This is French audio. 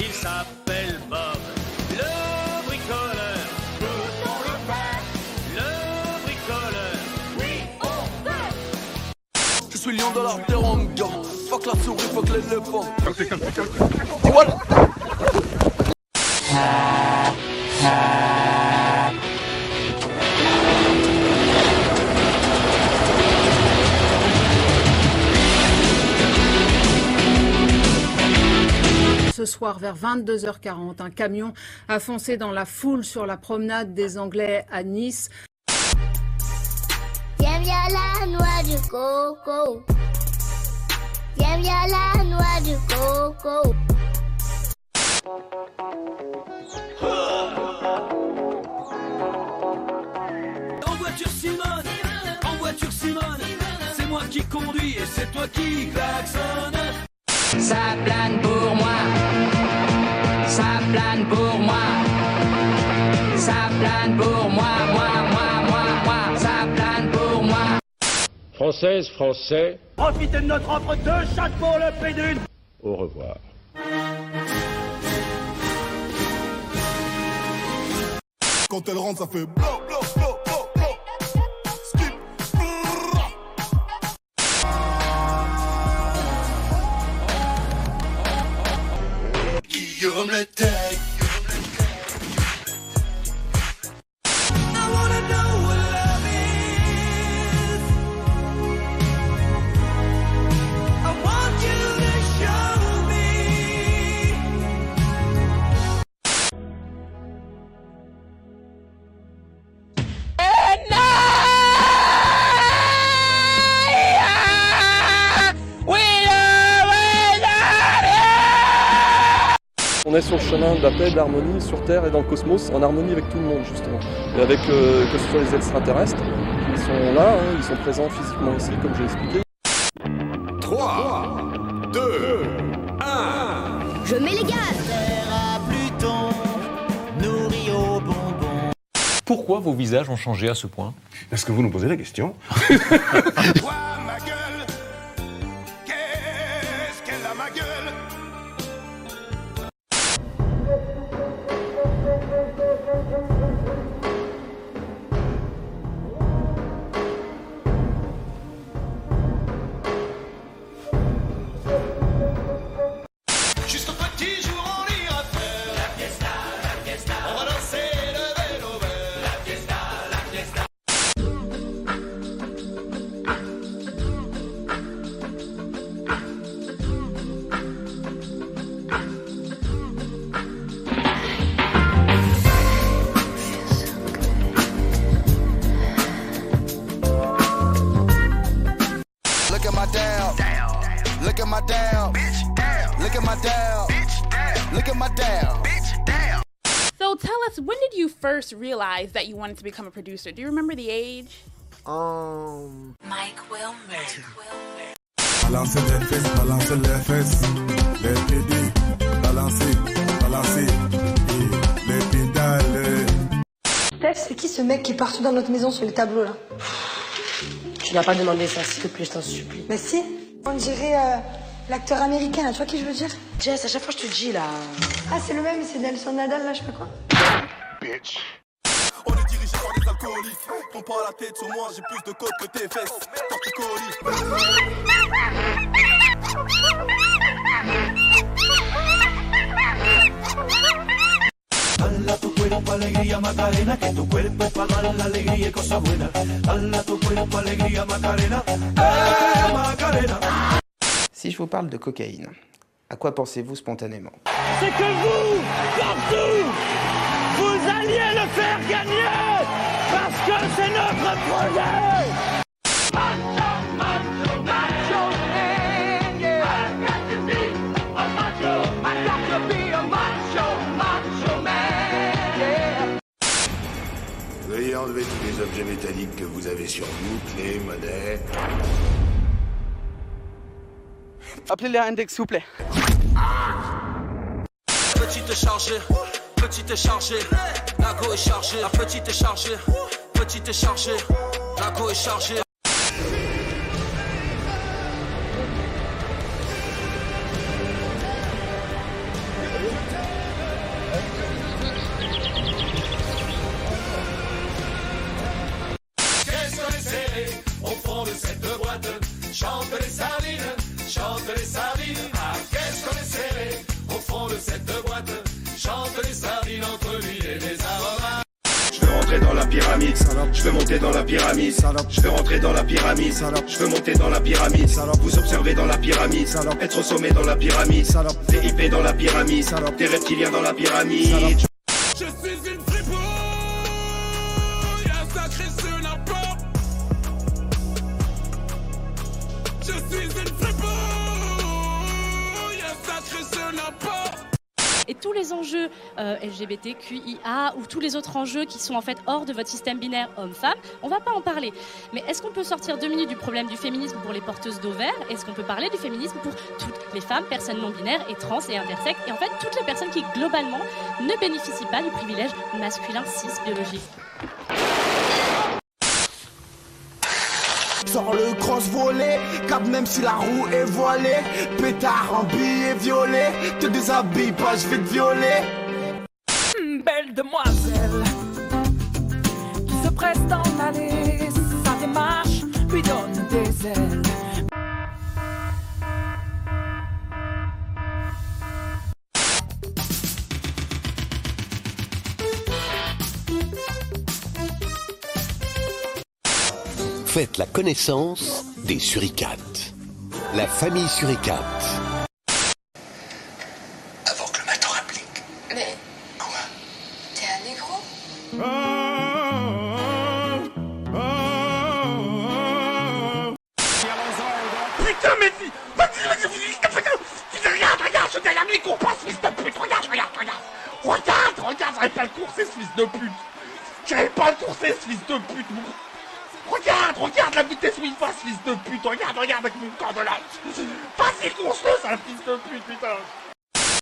Il s'appelle Bob, le bricoleur. Le bricoleur. Je suis lion de la teranga. Fuck la souris, fuck l'éléphant. Soir, vers 22h40, un camion a foncé dans la foule sur la promenade des Anglais à Nice. Viens, viens la noix du coco. Viens, viens la noix du coco. En voiture Simone, en voiture Simone, c'est moi qui conduis et c'est toi qui klaxonne. Ça plane pour moi. Ça plane pour moi. Ça plane pour moi, moi, moi, moi, moi. Ça plane pour moi. Française, Français, Profitez de notre offre de chaque pour le prix d'une. au revoir. Quand elle rentre, ça fait blo, Guillaume le Tech. Est sur le chemin de la paix, de l'harmonie sur Terre et dans le cosmos, en harmonie avec tout le monde justement. Et avec euh, que ce soit les extraterrestres, ils sont là, hein, ils sont présents physiquement ici, comme j'ai expliqué. 3, 2, 1. Je mets les gaz. Pourquoi vos visages ont changé à ce point? Est-ce que vous nous posez la question At my down. Look at my down. Look at my down. So tell us, when did you first realize that you wanted to become a producer? Do you remember the age? Um. Mike Wilmer. Balancez les fesses, balancez les fesses. Les PD, balancez, balancez. Et les pédales. Steph, c'est qui ce mec qui est partout dans notre maison sur les tableaux là? Tu n'as pas demandé ça, s'il te plaît, je t'en supplie. Mais si, on dirait euh, l'acteur américain là, tu vois qui je veux dire? Jess, à chaque fois je te dis là. Ah, c'est le même, c'est Nelson Nadal là, je sais pas quoi. Bitch. On est dirigé par des alcooliques. Prends pas la tête sur moi, j'ai plus de côtes que tes fesses. Torticolis. Dala tu cuerpo alegría Macarena, que tu cuerpo es para dar la alegría y cosas buenas. Dala tu cuerpo alegría Macarena, eh Macarena. Si je vous parle de cocaïne, à quoi pensez-vous spontanément C'est que vous, partout, vous alliez le faire gagner parce que c'est notre projet. Veuillez enlever tous les objets métalliques que vous avez sur vous, clés, monnaies. Appelez les index, s'il vous plaît. Petite chargée, petite chargée, la go est chargée, la petite est chargée, petite est chargée, la go est chargée. Veux monter dans la pyramide. Je veux rentrer dans la pyramide. Je veux monter dans la pyramide. Vous observez dans la pyramide. Être au sommet dans la pyramide. VIP dans la pyramide. Des reptiliens dans la pyramide. Tous les enjeux euh, LGBTQIA ou tous les autres enjeux qui sont en fait hors de votre système binaire homme-femme, on va pas en parler. Mais est-ce qu'on peut sortir deux minutes du problème du féminisme pour les porteuses d'ovaires Est-ce qu'on peut parler du féminisme pour toutes les femmes, personnes non binaires et trans et intersexes? Et en fait toutes les personnes qui globalement ne bénéficient pas du privilège masculin cis biologique Sors le cross volé, cap même si la roue est voilée. Pétard en billet violet, te déshabille pas, je vais te violer. Hmm, belle demoiselle qui se presse d'en aller, sa démarche lui donne des ailes. Faites la connaissance des suricates. La famille suricate. Avant que le matin applique. Mais. Quoi? T'es un négro? Putain, mais dis- vas-y, vas-y, vas-y, regarde, regarde, ce derrière lui court pas, ce fils de pute, regarde, regarde, regarde. Regarde, regarde, j'arrive pas le courser, ce fils de pute. J'arrive pas le courser, ce fils de pute. Regarde, regarde la vitesse où il ce fils de pute. Regarde, regarde avec mon corps de lance. Vas-y, course-le, sale fils de pute, putain.